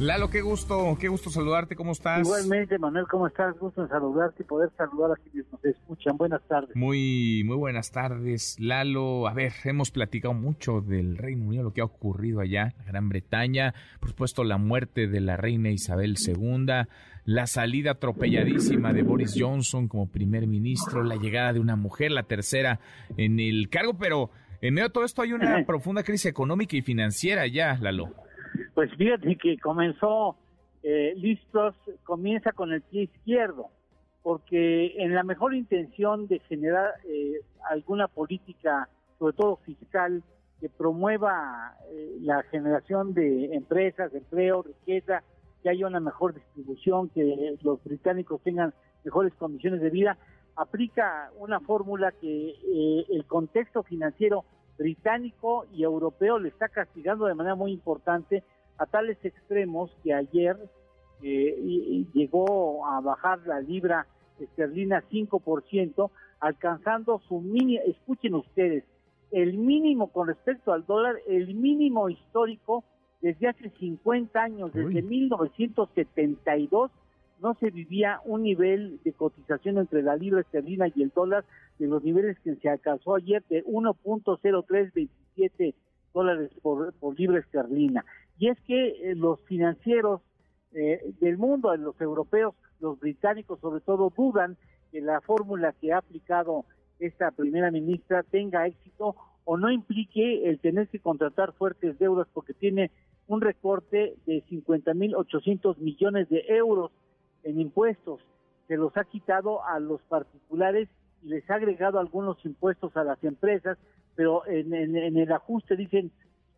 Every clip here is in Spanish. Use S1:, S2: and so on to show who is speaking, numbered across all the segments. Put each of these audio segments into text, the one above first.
S1: Lalo, qué gusto, qué gusto saludarte, ¿cómo estás?
S2: Igualmente, Manuel, ¿cómo estás? Gusto en saludarte y poder saludar a quienes nos escuchan. Buenas tardes.
S1: Muy, muy buenas tardes, Lalo. A ver, hemos platicado mucho del Reino Unido, lo que ha ocurrido allá, en Gran Bretaña, por supuesto la muerte de la reina Isabel II, la salida atropelladísima de Boris Johnson como primer ministro, la llegada de una mujer, la tercera en el cargo, pero en medio de todo esto hay una profunda crisis económica y financiera ya, Lalo.
S2: Pues fíjate que comenzó, eh, comienza con el pie izquierdo, porque en la mejor intención de generar eh, alguna política, sobre todo fiscal, que promueva eh, la generación de empresas, empleo, riqueza, que haya una mejor distribución, que los británicos tengan mejores condiciones de vida, aplica una fórmula que eh, el contexto financiero británico y europeo le está castigando de manera muy importante a tales extremos que ayer eh, llegó a bajar la libra esterlina 5%, alcanzando su mínimo, escuchen ustedes, el mínimo con respecto al dólar, el mínimo histórico desde hace 50 años, desde 1972, no se vivía un nivel de cotización entre la libra esterlina y el dólar de los niveles que se alcanzó ayer de 1.0327 dólares por, por libra esterlina y es que eh, los financieros eh, del mundo, los europeos, los británicos sobre todo, dudan que la fórmula que ha aplicado esta primera ministra tenga éxito o no implique el tener que contratar fuertes deudas porque tiene un recorte de 50.800 millones de euros en impuestos. Se los ha quitado a los particulares y les ha agregado algunos impuestos a las empresas, pero en el ajuste dicen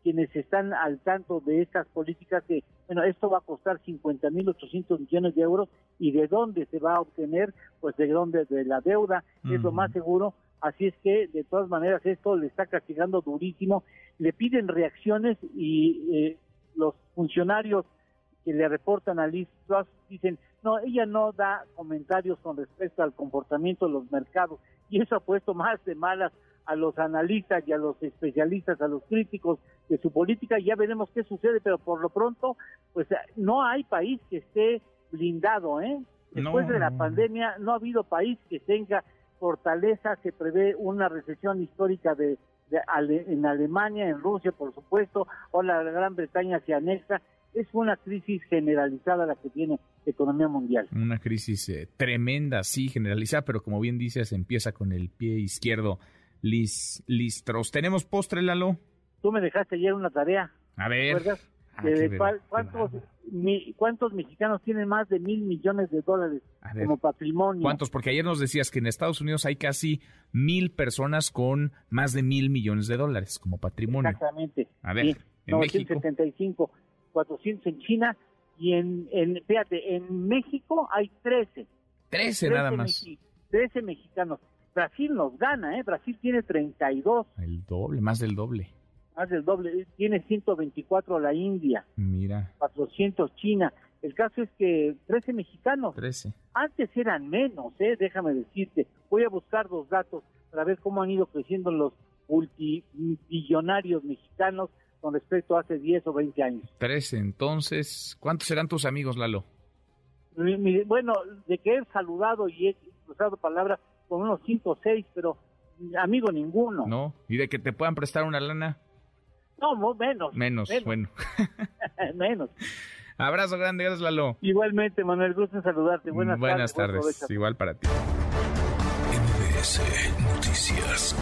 S2: quienes están al tanto de estas políticas que, bueno, esto va a costar 50.800 millones de euros y de dónde se va a obtener, pues de dónde, de la deuda, es lo más seguro. Así es que, de todas maneras, esto le está castigando durísimo. Le piden reacciones y eh, los funcionarios que le reportan a Liz Truss dicen, no, ella no da comentarios con respecto al comportamiento de los mercados y eso ha puesto más de malas a los analistas y a los especialistas, a los críticos de su política, ya veremos qué sucede, pero por lo pronto, pues no hay país que esté blindado, ¿eh? Después de la pandemia no ha habido país que tenga fortaleza, se prevé una recesión histórica de, en Alemania, en Rusia, por supuesto, o la Gran Bretaña se anexa, es una crisis generalizada la que tiene la economía mundial.
S1: Una crisis eh, tremenda, sí, generalizada, pero como bien dices, empieza con el pie izquierdo Lis, listros. ¿Tenemos postre, Lalo?
S2: Tú me dejaste ayer una tarea.
S1: A ver.
S2: Ah, ¿cuántos, ¿Cuántos mexicanos tienen más de mil millones de dólares como patrimonio?
S1: ¿Cuántos? Porque ayer nos decías que en Estados Unidos hay casi mil personas con más de mil millones de dólares como patrimonio.
S2: Exactamente.
S1: A ver, en México.
S2: 400 en China y en, en, fíjate, en México hay 13.
S1: 13, nada más.
S2: 13 mexicanos. Brasil nos gana, ¿eh? Brasil tiene 32.
S1: El doble, más del doble.
S2: Más del doble. Tiene 124 la India.
S1: Mira.
S2: 400 China. El caso es que 13 mexicanos.
S1: 13.
S2: Antes eran menos, ¿eh? Déjame decirte. Voy a buscar dos datos para ver cómo han ido creciendo los multibillonarios mexicanos con respecto a hace 10 o 20 años.
S1: 13. Entonces, ¿cuántos serán tus amigos, Lalo?
S2: Bueno, de que he saludado y he cruzado palabras, con unos 5 o 6, pero amigo ninguno.
S1: No, y de que te puedan prestar una lana.
S2: No, menos.
S1: Menos, bueno.
S2: menos.
S1: Abrazo grande, gracias Lalo.
S2: Igualmente, Manuel, gusto en saludarte. Buenas,
S1: Buenas tardes. Igual para ti.
S3: MBS Noticias.